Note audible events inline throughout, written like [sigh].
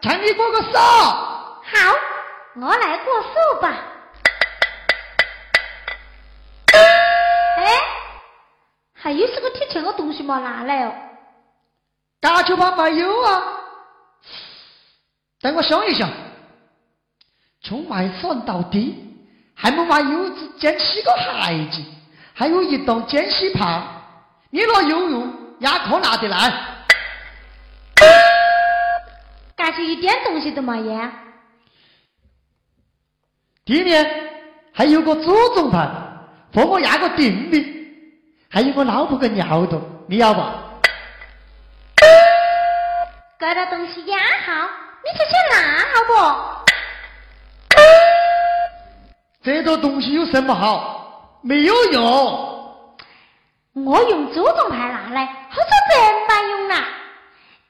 请你过个手。好，我来过手吧。哎，还有什么贴钱的东西没拿来哦？大球棒没有啊？等我想一想，从外山到底，还没买柚子捡起个孩子，还有一栋捡起旁，你若有用，也可拿得来。感觉一点东西都没有。地面还有个祖宗牌，和我压个定的，还有我老婆个尿洞，你要不？这个东西压好，你就去拿好不？这个东西有什么好？没有用。我用祖宗牌拿来，好像真没用啊！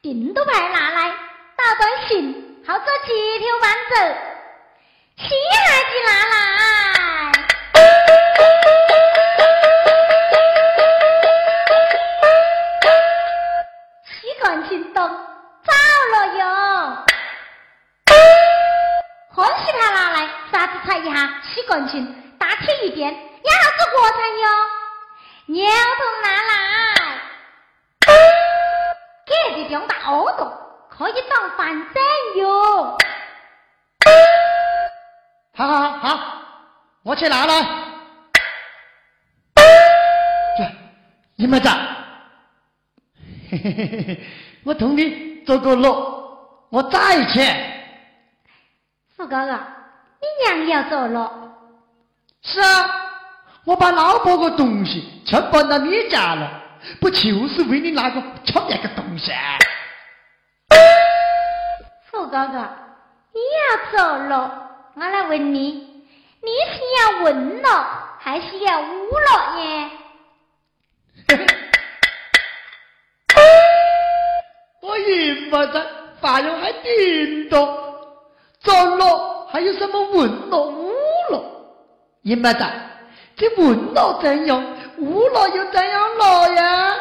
定都牌拿来。打短信，好做街头伴奏，西孩子拿来，洗干净灯早了哟，欢喜他拿来，啥子踩一下，洗干净大铁一点，压啥子国产哟？尿桶拿来，给的两大耳朵。可以当饭整用。好好好，我去拿来。这，你们在？嘿嘿嘿嘿嘿，我同你做个路，我再去。富哥哥，你娘要走了？是啊，我把老婆个东西全搬到你家了，不就是为你那个讨厌个东西？富哥哥，你要走了，我来问你，你是要问了还是要污了耶？[laughs] 我赢么子，发用还顶多，走了还有什么问了污了？认不得，这问了怎样，污了又怎样了呀？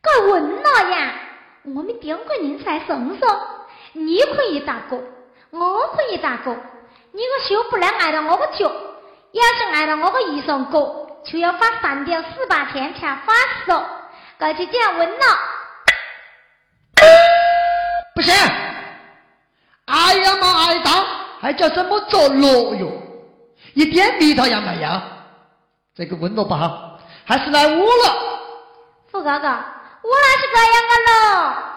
该问了呀。我们店个人才送送，你可以打过，我可以打过。你个修不能挨到我个脚，要是挨到我个衣裳过，就要发三点四八天才发手，这就叫问了。不行，挨呀嘛挨到，还叫什么做落哟？一点味道也没有。这个温度不好，还是来我了。富哥哥。我那是这样的喽。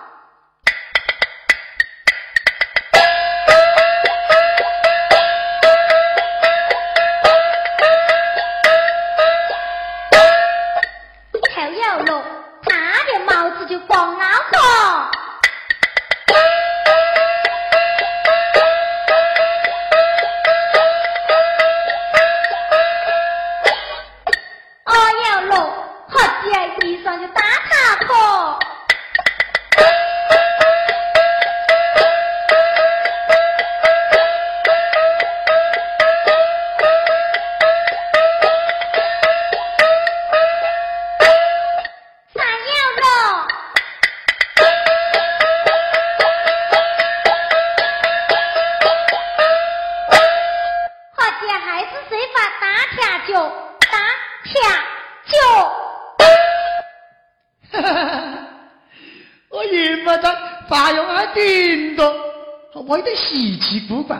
我有点稀奇古怪，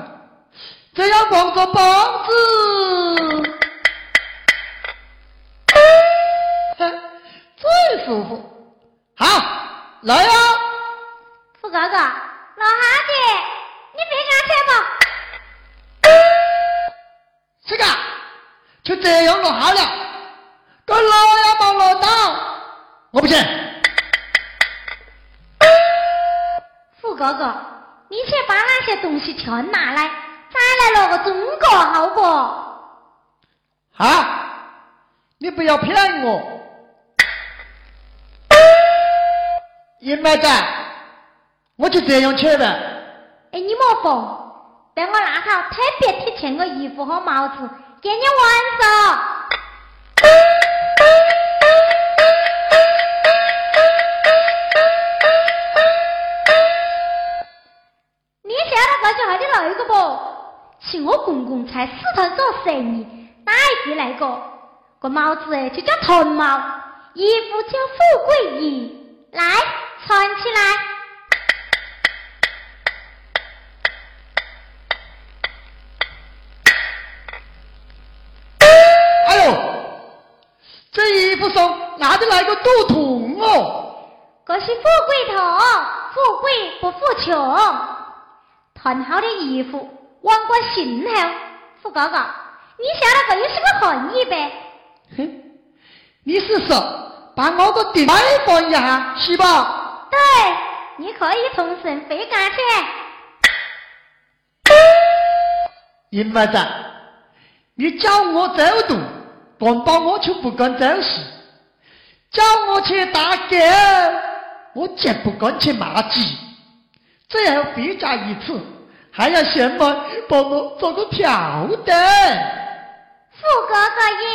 这样光着膀子，这样去的。哎，你莫慌，等我拿套特别贴切的衣服和帽子给你玩上。你现在过去还得那个不？是我公公在四川做生意带的那个，个帽子哎就叫铜帽，衣服叫富贵衣，来穿起来。衣服上拿的那个赌铜哦，这是富贵铜，富贵不富穷。穿好的衣服往过心头，富哥哥，你晓得这又是个含义呗？哼，你是说把我个地方放一下是吧？对，你可以从神飞赶去。银妹子，你叫我走路。帮帮我就不敢走事，叫我去打狗，我绝不敢去骂鸡。最后回家一次，还要先帮帮我做个票的。富哥哥耶。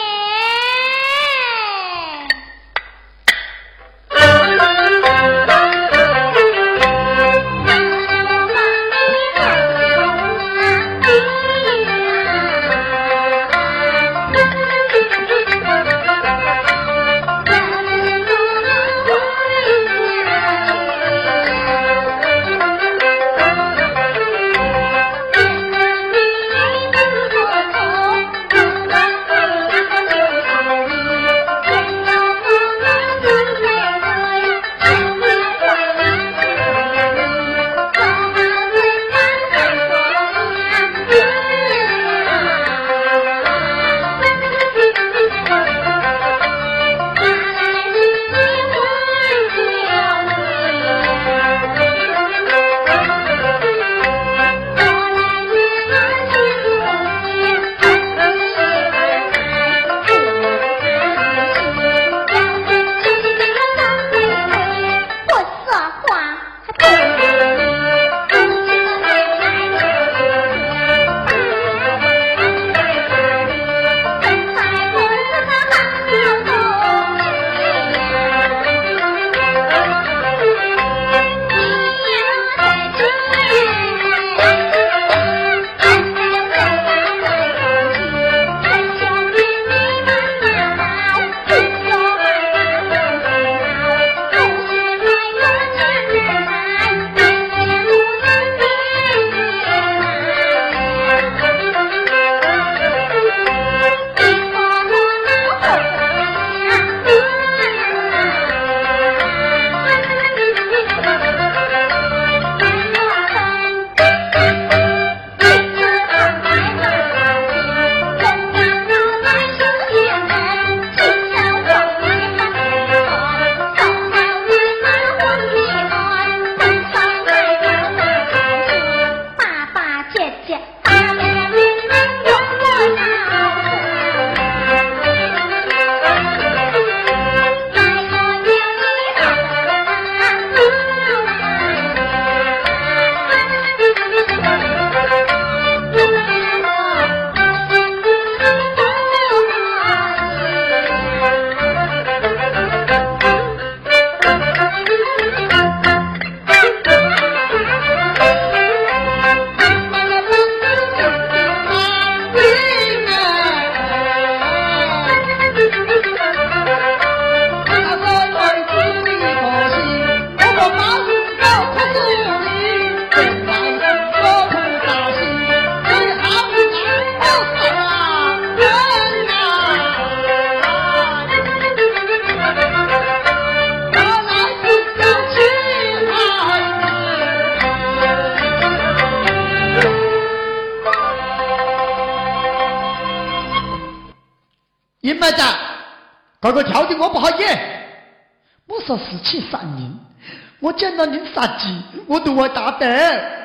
见到您杀鸡，我都会打的。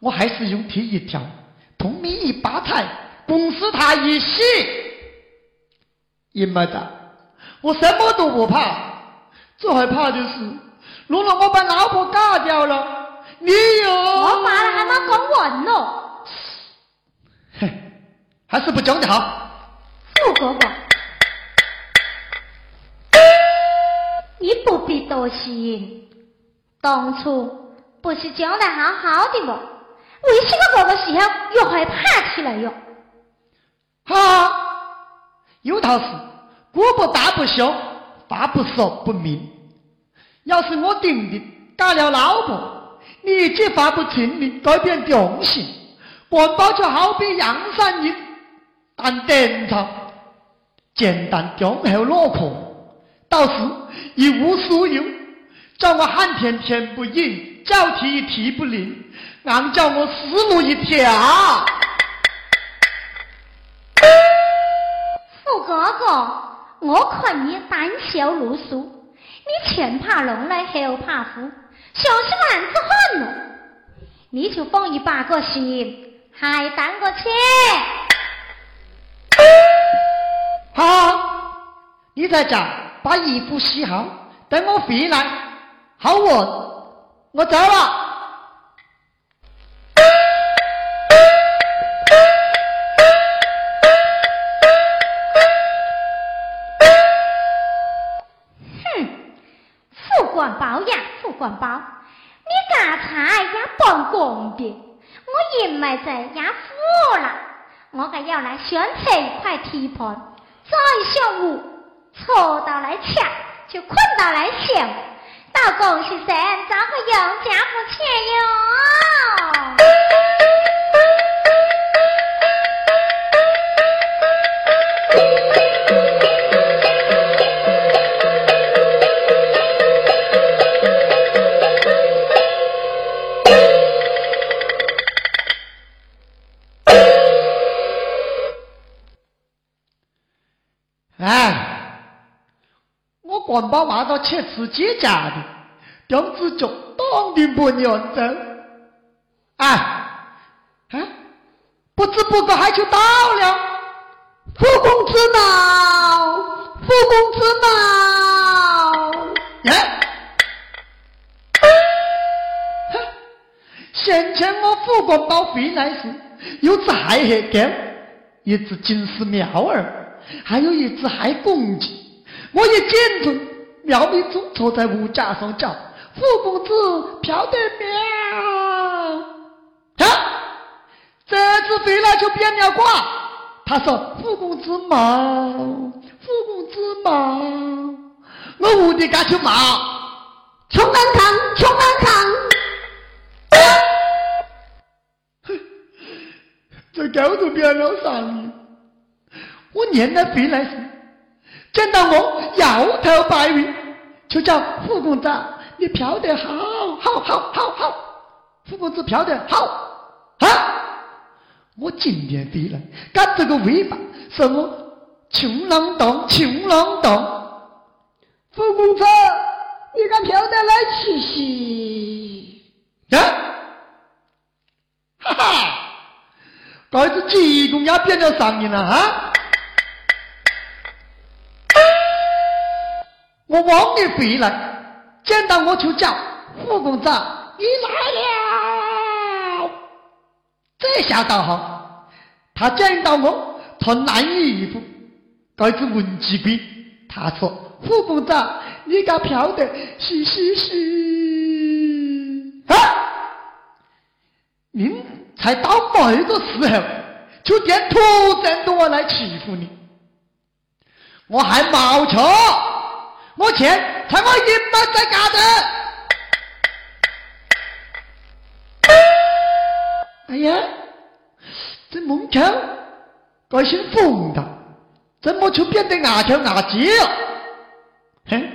我还是用铁一条，同你一把菜，公司他一洗。尹麦大，我什么都不怕，最害怕就是如果我把老婆嫁掉了，你又我爸了还没讲完呢。哼，还是不讲的好。富哥哥，你不必多心，当初不是讲的好好的吗？为什么这个时候又害怕起来哟？哈，有套事，国不大不小，话不说不明。要是我丁丁嫁了老婆，你一句话不听你改变定性，官包就好比阳山人，但典藏，简单忠厚落空，到时一无所有，叫我喊天天不应，叫地地不灵，俺叫我死路一条。富哥哥，我看你胆小如鼠，你前怕龙来后怕虎，小心男子汉咯。你就放一把个心，还当个切。好，你在家把衣服洗好，等我回来。好我，我走了。哼，副官包呀，副官包，你刚才也帮公的，我银买在也服了，我还要来选择一块地盘，再上午锄到来抢，就捆到来绣，到公司上找个用家不钱哟。我官包话到切自己家的，张子竹当然不认真。哎，啊，不知不觉还就到了。富公子到，富公子到。耶！哼，先前我副官包回来时，有只海黑狗，一只金丝苗儿，还有一只海公鸡。我也见准，苗民中坐在屋架上叫：“富公子飘得苗！”啊，这次回来就变了卦。他说：“富公子忙，富公子忙。”我屋里干就忙，穷安康，穷安康。哼，[laughs] 这狗都变了上瘾。我念来回来时，见到我摇头摆尾，就叫副公子，你飘得好，好，好，好，好。副公子飘得好啊！我今天回来，赶这个尾巴，什么穷郎当，穷郎当。富公子，你敢飘得来气息？呀，哈哈，这次济公也变了上瘾了啊！我往里回来，见到我就叫副公子，你来了。这下倒好，他见到我穿蓝衣服，这只文鸡龟，他说。副公子，你敢飘得嘻嘻嘻啊！您才到某个时候，就点突然对我来欺负你，我还冒错，我钱才我银满在家的。哎呀，这孟秋改姓冯的，怎么就变得牙条牙尖了？嘿，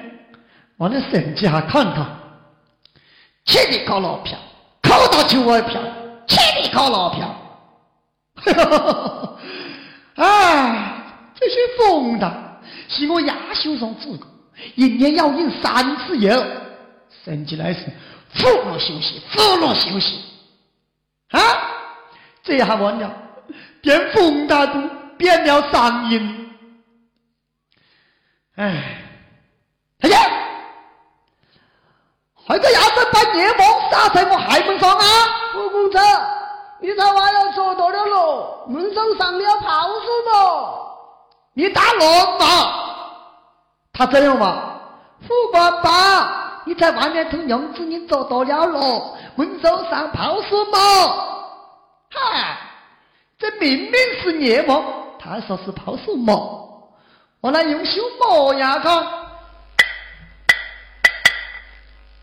我的手机还看他，七里高老票，考到九万票，七里高老票，哈哈哈！哎，这些疯的，是我亚修上自个，一年要饮三次油，生起来是服了休息，服了休息，啊，这下完了，变风大都变了上音。哎，大姐，还个伢子把孽王杀在我海门上啊！副公子，你才话要做到了咯，门上上了炮书嘛？你打乱嘛？他这样嘛？副官爸，你在外面偷娘子，你做到了咯？门上上炮书嘛？嗨，这明明是孽王，他还说是炮书嘛？我来用手摸呀看，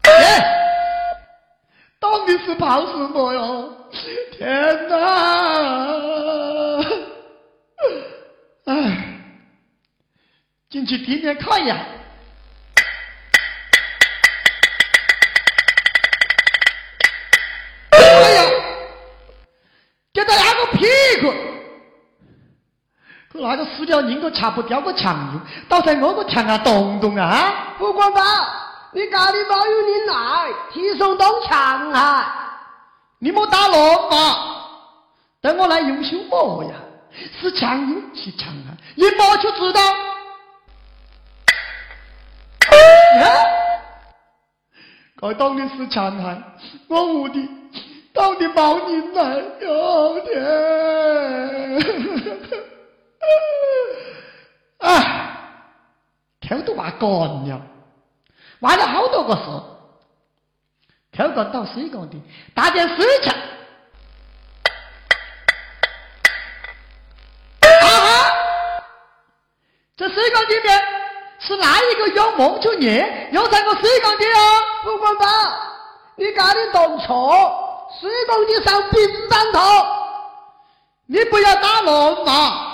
耶，到底是跑什么哟？天哪！哎，进去地面看一下。哎呀，给他压个屁股！那个死掉人都擦不掉个墙用，倒在我个墙上动动啊！不管吧，你家里包有你来，提上动墙啊？你莫打乱嘛！等我来用手摸呀，是墙用是墙啊？一摸就知道。该当的是墙啊！我屋里到底冒人来哟天！[laughs] 啊，头都挖干了，挖了好多个事，头个到水缸的，打点水去。啊哈！这水缸里面是哪一个有梦就念，有在我水缸的啊？不管吧，你家里动错，水缸底上冰板头，你不要打乱嘛。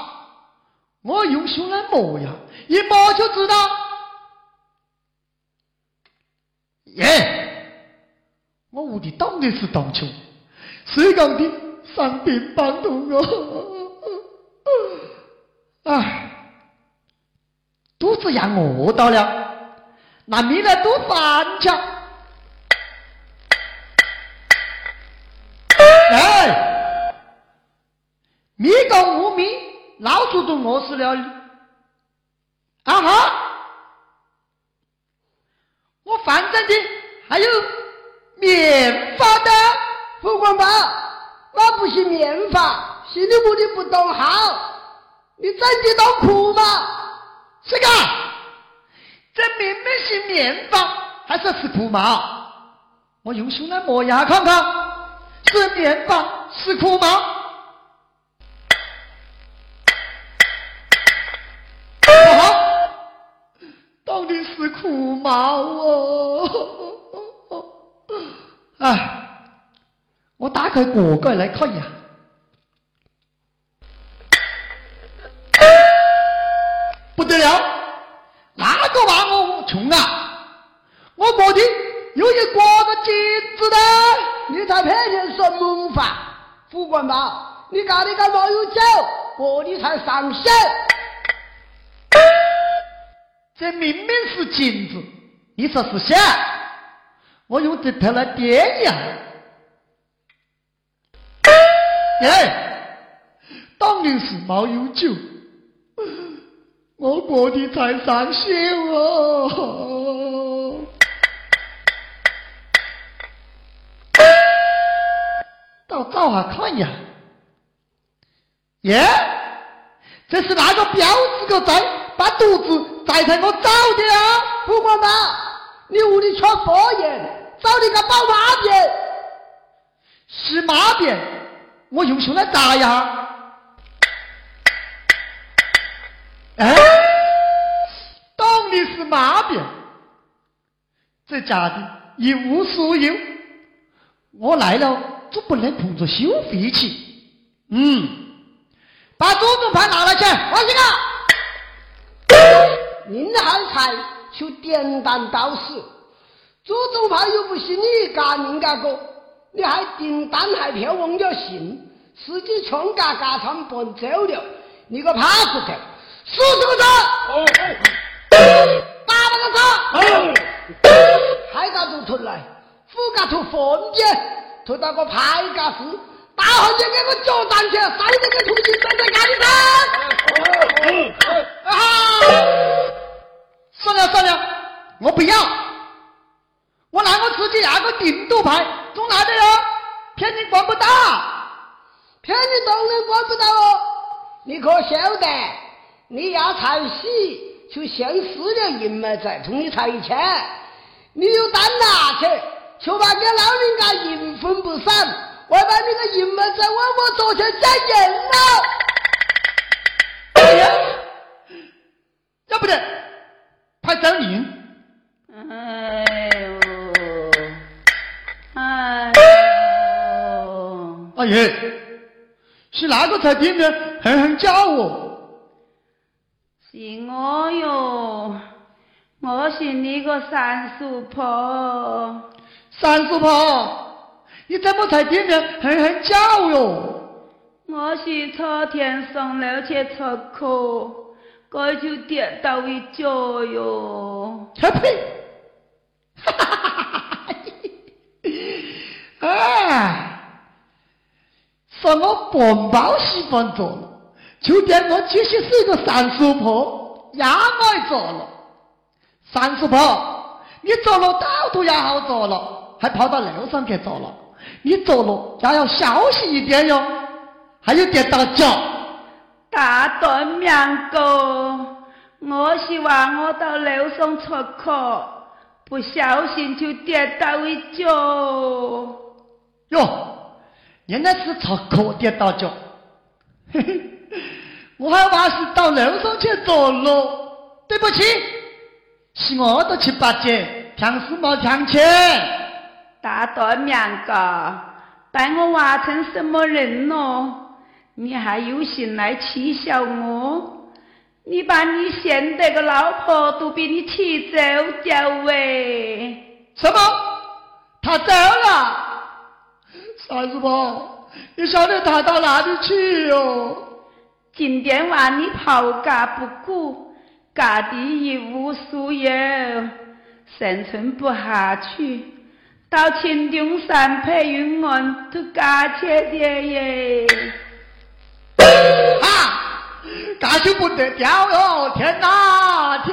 我用手来摸呀，一摸就知道。耶！我屋里当然是当球，水缸的上冰棒头哦。唉，肚子要饿到了，拿米来煮饭去。哎，米缸无米。老鼠都饿死了！啊哈！我反正的还有面发的，副官宝，我不是面发，是你屋里不懂好，你真的都苦吗？这个，这明明是面发，还说是苦毛？我用手来磨牙看看，是面发是苦毛？到底是苦毛哦！哎，我打开锅盖来看一下，骗人什么法？副官宝，你家里干嘛有酒？玻璃才上线。这明明是金子，你说是假？我用这头来掂呀！哎，当然是没有酒，我过的才上心哦！到灶下看呀！耶，这是哪个彪子个在把肚子？再才我找的啊！副官宝，你屋里缺佛爷，找你个宝马鞭，是马鞭，我用手来砸呀！哎，当的是马鞭，这家的一无所有，我来了总不能空着手废去。嗯，把左宗牌拿来去，王兴啊！宁汉才求点弹道士，祖宗牌又不是你家人家个，你还订单还票忘了信，司机全家家产搬走了，你个怕死狗，是不是？打那个车，海家都出来，副家出凤姐，拖到个派家司，大汉就给我脚站起，上这个土鸡站在干里头。啊！算了算了，我不要，我拿我自己那个顶度牌，中哪的哟？骗你管不到，骗你当然管不到哦。你可晓得，你要财喜，就先死了银门再同你才一千。你有胆拿去，就把给老人家银分不散，我把你个银门在我我桌前再赢了。哎呀，要不得，派张明。哎呦，哎呦，阿爷，是哪个在店面狠狠叫我？是我哟，我是你个三叔婆。三叔婆，你怎么在店面狠狠叫哟？我是昨天上楼去出口，该就跌到一跤哟。切呸！哈哈哈哈哈！哎，说我本包喜欢做了，就点我其实是个三叔婆，也爱做了。三叔婆，你做了到处也好做了，还跑到楼上去走了，你走路要要小心一点哟，还有跌到脚。大断命哥，我是话我到楼上出课，不小心就跌倒一脚。哟，原来是出口跌到脚，嘿嘿，我还怕是到楼上去走路，对不起，是我的七八姐，强是没强钱。大断命个，把我挖成什么人咯？你还有心来取笑我？你把你现在的老婆都比你气走掉喂！什么？他走了？三叔婆，你晓得他到哪里去哟？今天晚你抛家不顾，家底一无所有，生存不下去，到青中山配云岸都家去的耶！啊，那就不得了哟！天哪，天！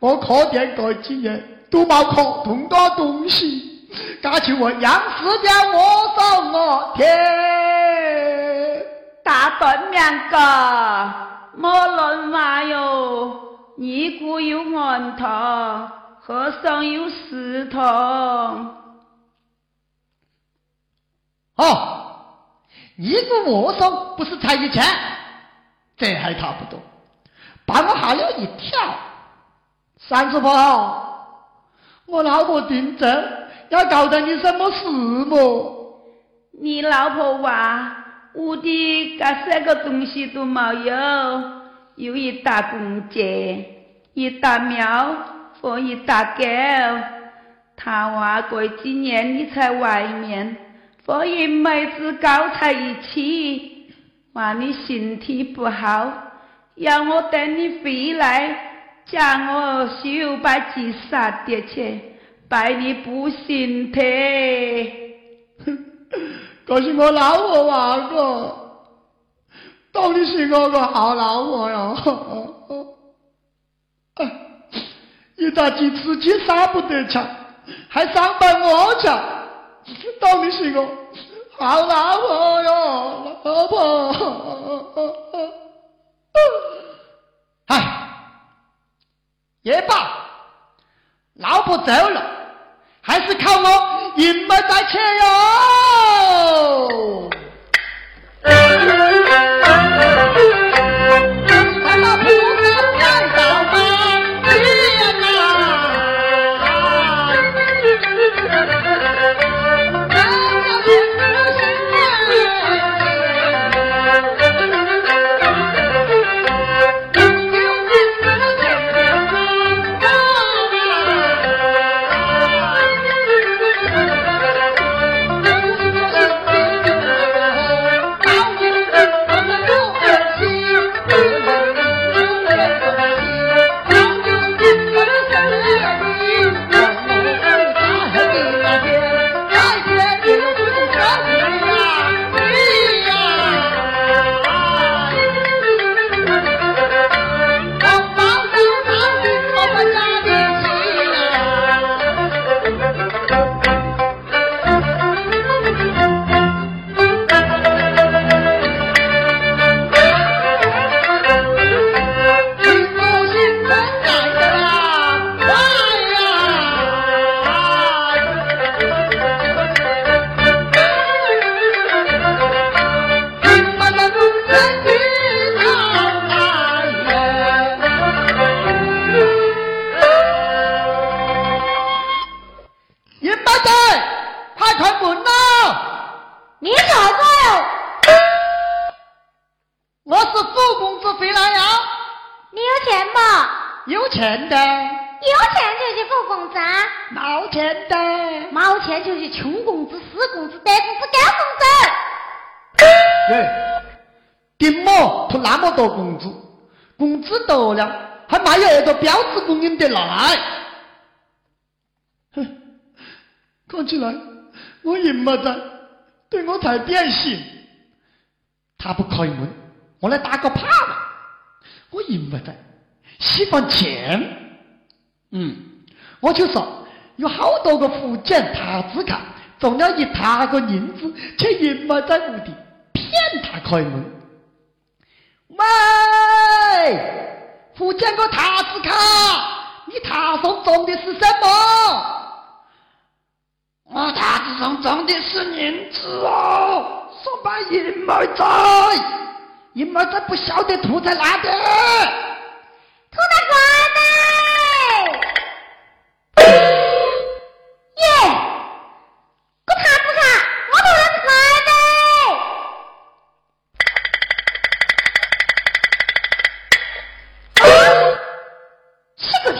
我课店过几年都没课同多东西，嘎去我杨四家我上我天！大断命个，莫乱话哟！尼姑有安头，和尚有石头。哦。一个和尚不是才一千，这还差不多，把我吓了一跳。三叔婆，我老婆订正，要交代你什么事么？你老婆娃屋里干三个东西都没有，有一大公鸡，一大庙和一大狗。他话过几年你在外面。和一妹子搞在一起，话你身体不好，要我等你回来，叫我修把鸡杀掉去，拜你不行的。哼，这是我老婆话个，到底是我个好老婆哟。[laughs] 一大鸡自己杀不得吃，还伤害我吃，到底是个。好老婆哟，老婆！哎，也罢，老婆走了，还是靠我银门在切哟。钱的，有钱就是狗公子，没钱的，没钱就去穷工资、死工资、呆公子、高工资。对，丁某图那么多工资，工资多了，还没有一个标志供应得来。哼，看起来我姨妈在对我才变心。他不开门，我来打个炮。我姨妈在喜欢钱，嗯，我就说有好多个福建塔子卡中了一沓个银子，却姨妈在屋里骗他开门。喂，福建个塔子卡，你塔上种的是什么？我塔子上中的是银子哦。说把银毛在，银毛在不晓得吐在哪的，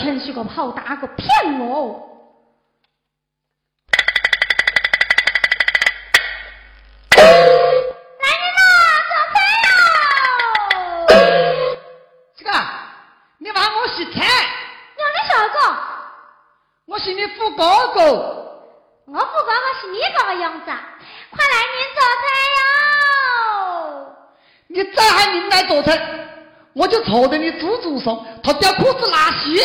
天是个炮打个骗我！你富哥哥，我富哥哥是你这个样子，快来您做菜哟！你再喊您来做菜，我就坐在你猪猪上脱掉裤子拉稀。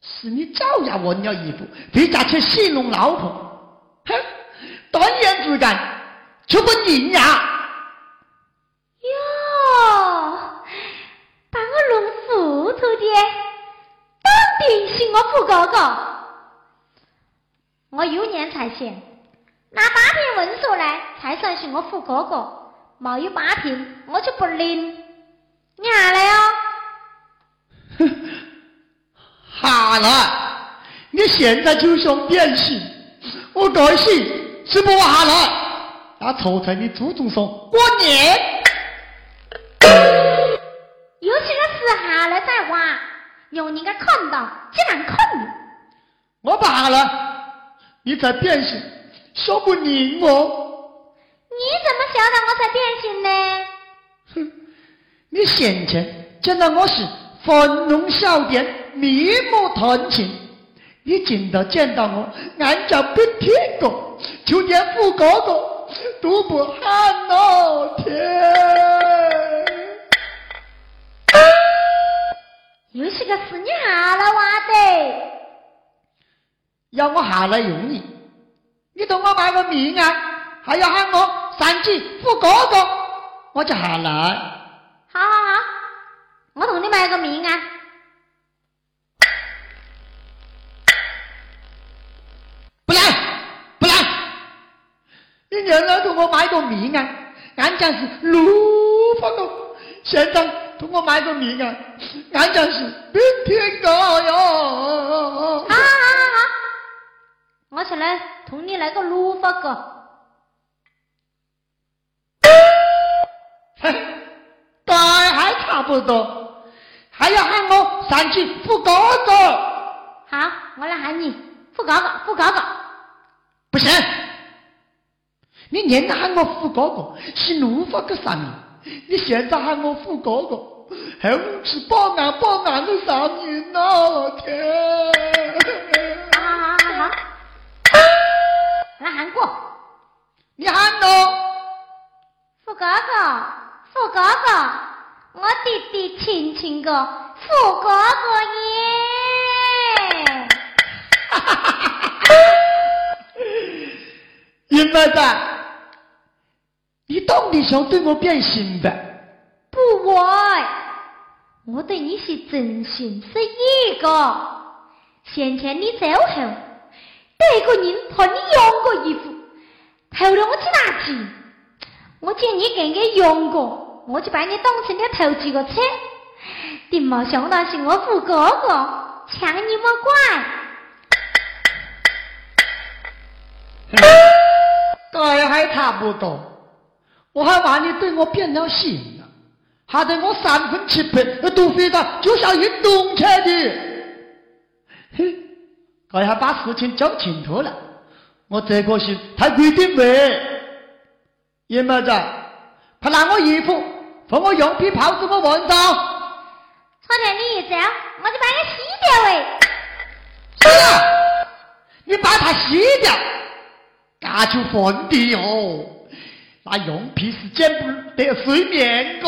是你招牙问了一步，回家去戏弄老婆，哼，断言之干，就不宁呀！哟，把我弄糊涂的。定是我富哥哥，我有年才行，拿八瓶温水来才算是我富哥哥，没有八瓶我就不领。你下来哟！哼，[laughs] 下来！你现在就想变心，我高兴是不下来，那坐在你祖宗上过年。有些个事下来再挖。让人家看到，竟然看你！我罢了，你在变心，说不赢我。你怎么晓得我在变心呢？哼，你先前见到我是粉龙小店，面目传情；你今到见到我，眼角不听过，就连富哥哥都不喊了，我下来用你？你同我买个命啊？还要喊我上去扶哥哥，我就下来。好好好，我同你买个命啊！不来不来！你原来同我买个命啊？俺讲是卢发哥，现在。同我买个命啊！俺讲是明天高哟。好好好好，我起来同你来个鲁发哥。[laughs] 哼，大还差不多，还要喊我上去扶哥哥。好，我来喊你扶哥哥，扶哥哥。不行，你连喊我扶哥哥是鲁发哥上面。你现在喊我扶哥哥，还是保安保安的上瘾呐！天！来喊过，你喊咯，富哥哥，富哥哥，我弟弟亲亲个富哥哥耶！哈哈哈哈哈！银妹子。你到底想对我变心的？不会，我对你是真心实意个。先前你走后，这个人托你用过衣服，偷了我几大钱，我见你跟个用过，我就把你当成了偷几个车。你没想到是我富哥哥抢你莫怪。这还差不多。我还怕你对我变了心呢，吓得我三分七魄都飞到，就像运动车的。嘿，这下把事情讲清楚了。我这个是太规定没。叶妹子，快拿我衣服，和我用皮袍子我换上。昨天你一走，我就把你洗掉喂。是啊，你把它洗掉，那就混的哟。那用皮是捡不得睡面的，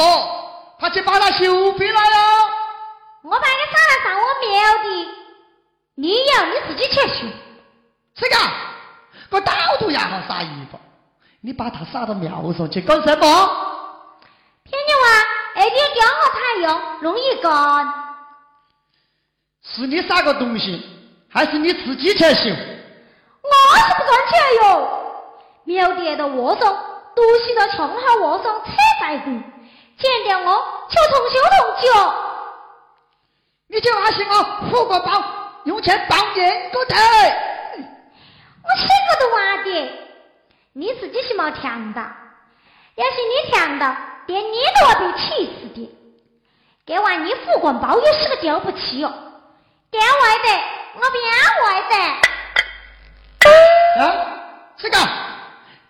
他去把它修回来哟！我把你撒来上我庙的，你要你自己去修。这个，我到处也好撒衣服，你把它撒到庙上去干什么？听你话，那点光和太阳容易干。是你撒个东西，还是你自己去修？我是不干去哟。庙底的和尚都是到穷好和尚扯在工。见掉我，就同修同脚。你就那些我付个包，用钱包烟个的。我写个都完的，你自己是没听到。要是你听到，连你都要被气死的。给完你付个包也是个丢不起哦。点外的，我不要外的。啊，这个，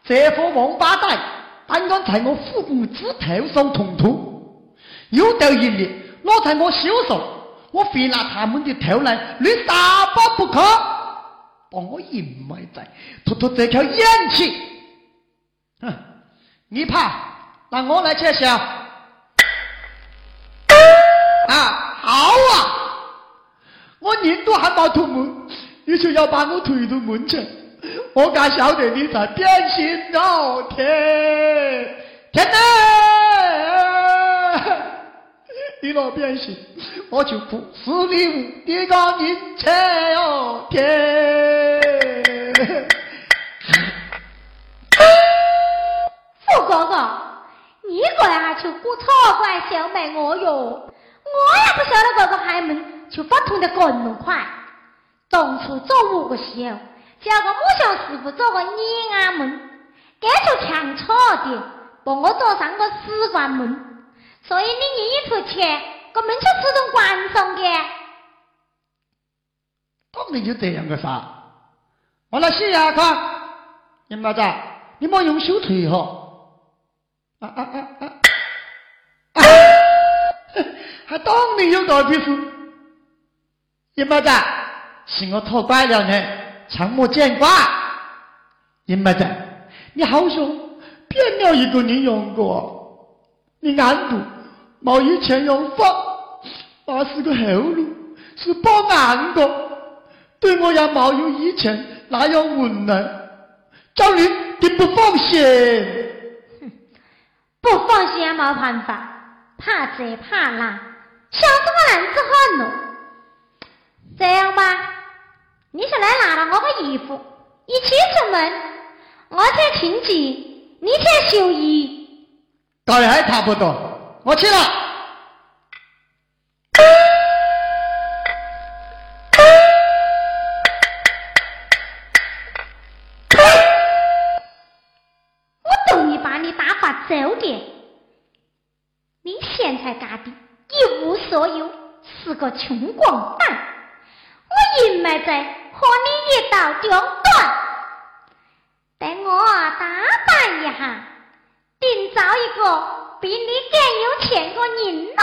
这副王八蛋。刚刚在我虎公子头上痛吐，又到一年落在我手上，我非拿他们的头来你杀把不可，把我掩埋在吐吐这条眼气。哼，你怕？那我来揭晓。啊，好啊！我人都还没吐门，你就要把我推到门前。我敢晓得你在变心哦，天天哪！你若变心，我就不是你无敌个人才哦，天！富哥哥，你过来就鼓错怪小妹我哟，我也不晓得这个开门就发痛的更快，当初做五个时候。叫个木匠师傅做个碾安门，这就强错的，帮我做上个死关门，所以你一出钱，我们就自动关上的。当然就这样个噻，我来试下看，你妈子，你莫用手推哈，啊啊啊啊，啊，还 [laughs] 当你有道理是，你妈子，是我错怪了呢。常莫见怪，你妹子，你好像变了一个人样个，你暗度冇以前有法，那是个后路，是保安的，对我也冇有以前那样温暖，叫你定不放心。哼，不放心也冇办法，怕这怕那，小子我男子汉咯。这样吧。你先来拿了我的衣服，一起出门，我去清洁，你去修衣，倒还差不多，我去了。我同意把你打发走的，你现在干的一无所有，是个穷光蛋，我隐瞒在。和你一道中断，等我打扮一下，另找一个比你更有钱的人咯。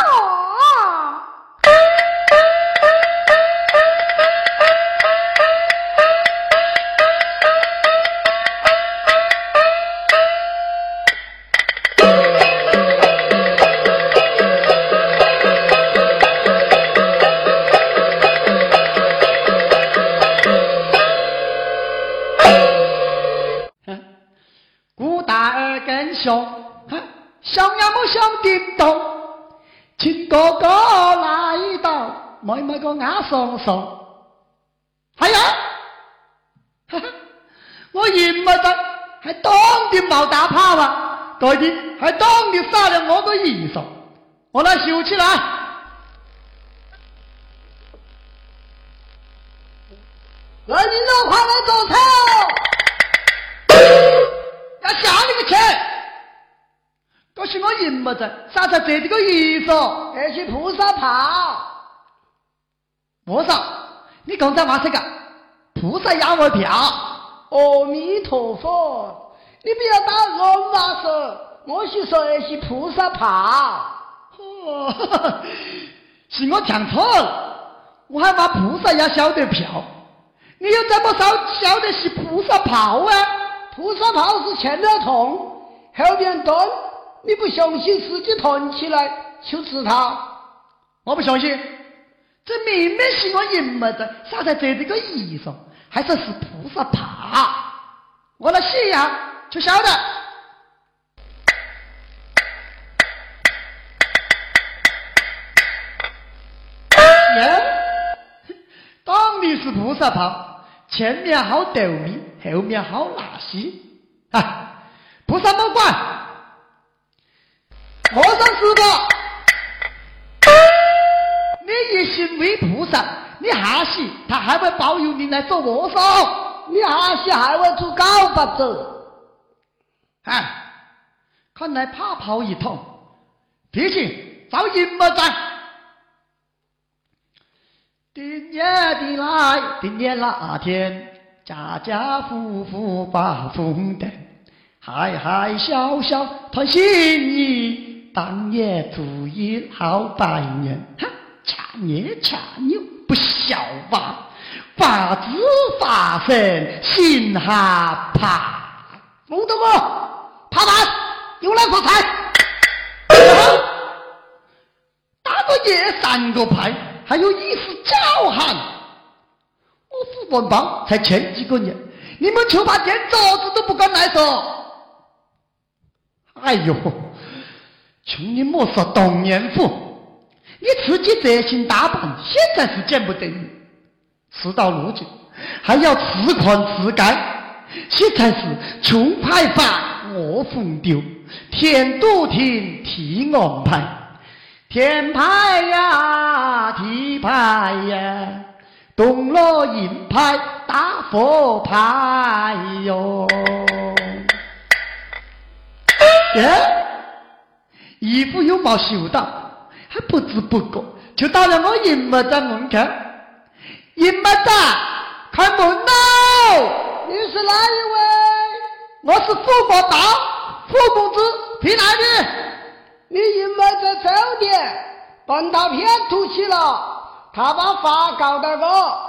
想也没想得到，亲哥哥来到，妹妹个眼双双。哎呀，[laughs] 我认不得，还当的冒大炮啊！这的还当的杀了我个衣裳，我来修起来。来人喽，快来做菜哦！[coughs] 要下那个钱。我是我银么子，啥才这个意思？这是菩萨炮。菩萨，你刚才话这个菩萨压我票？阿弥陀佛，你不要打乱话说，我是说的是菩萨炮。哦，[laughs] 是我讲错了，我还把菩萨压晓得票，你又怎么晓晓得是菩萨炮啊？菩萨炮是前头痛，后面蹲，你不相信自己弹起来就知他。我不相信，这明明是我银么子，啥才这这个衣裳？还说是菩萨怕，我来试一下就晓得。耶，当你是菩萨炮，前面好斗米，后面好纳西。啊，菩萨莫管，你一心为菩萨，你下世他还会保佑你来做和尚，你下世还会做高法子。啊，看来怕跑一通，提醒找银么子。今年的来，今年那天，家家户户把风灯，嗨嗨笑笑团心意，当夜主一好百年。哈，掐捏掐扭不笑吧，法子发神心哈怕。孟德哥，爬板有来发财。打个夜三个牌。还有一丝叫喊，我副本帮才前几个年，你们就怕连桌子都不敢来说。哎呦，穷你莫说东年府，你自己这心打扮，现在是见不得你。事到如今，还要自狂自盖，现在是穷派饭我风丢，天都听替安排。天牌呀，地牌呀，东罗银牌大佛牌哟。耶，[laughs] 衣服又没修到，还不知不觉就到了我银么在门口。银么子，开门喽！你是哪一位？我是傅国达，傅公子，去哪里？你银么在酒店帮他骗出去了，他把话告到我，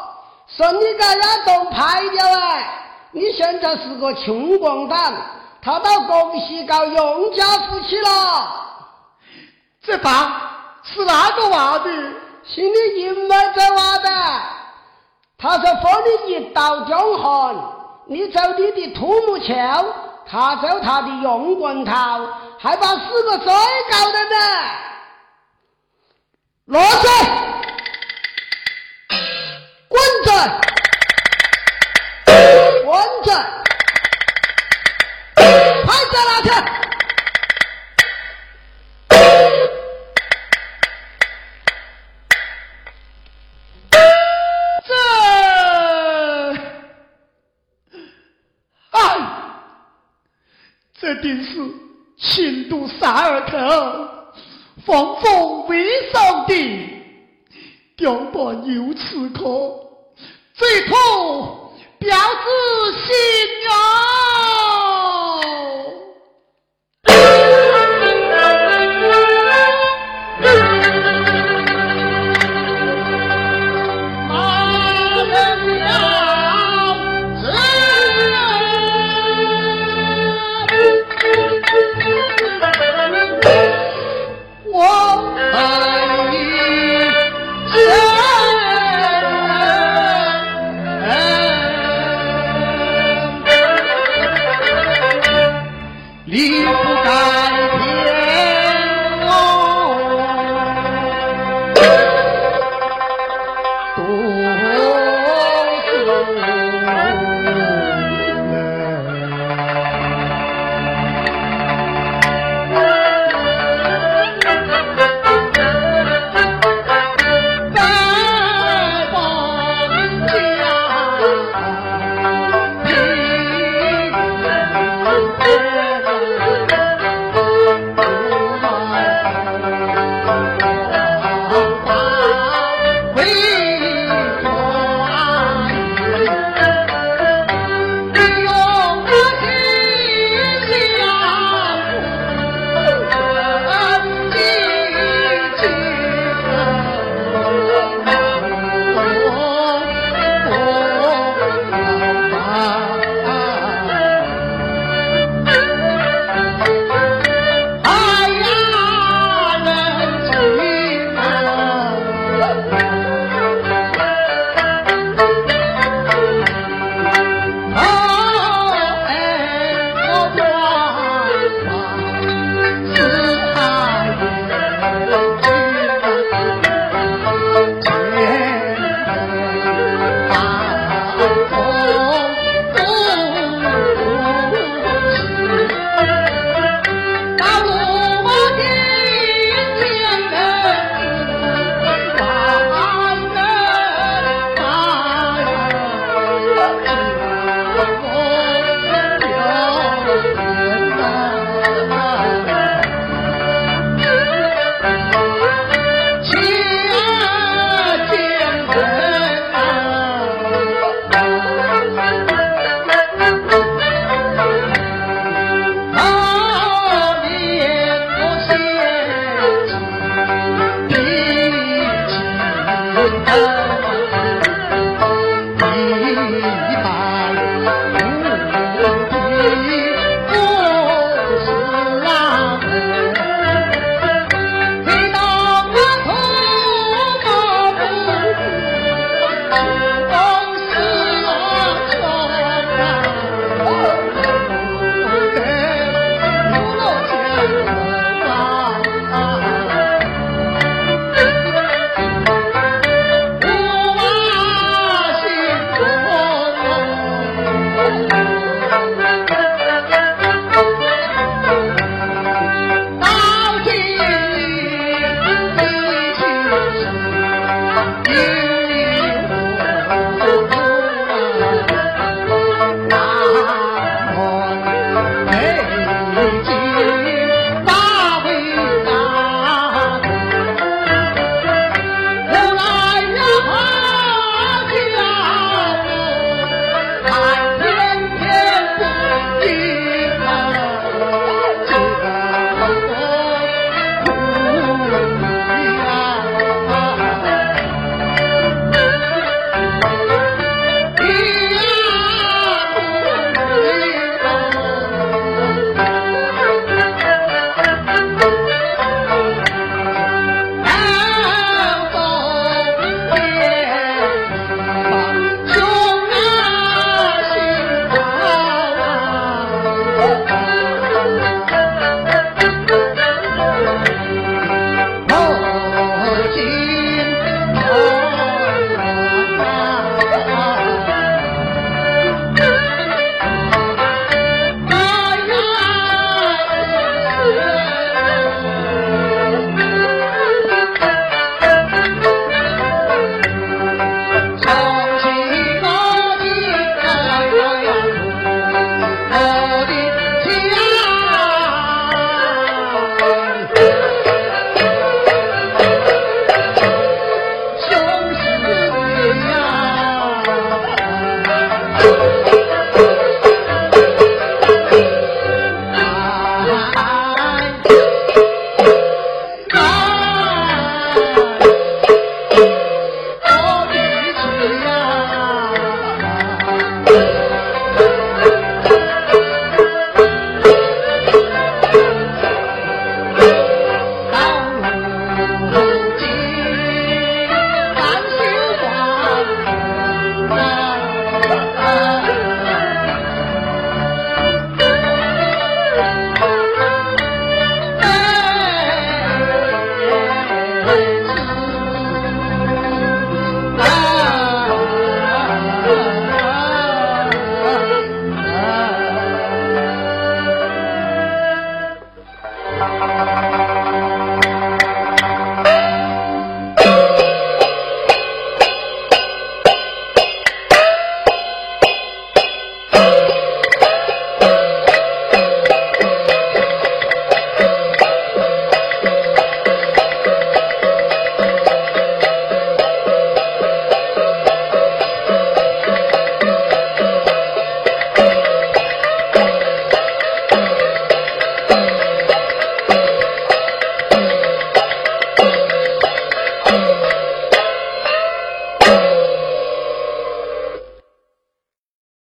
说你给他都拍掉哎！你现在是个穷光蛋，他到广西搞永家福去了。这把是哪个娃的？是你银么在挖的。他说封你一道江汉，你走你的土木桥，他走他的用棍套，还把四个最高的呢。落水，滚着，滚着，拍在哪去？放风为上帝，雕把牛刺客，最痛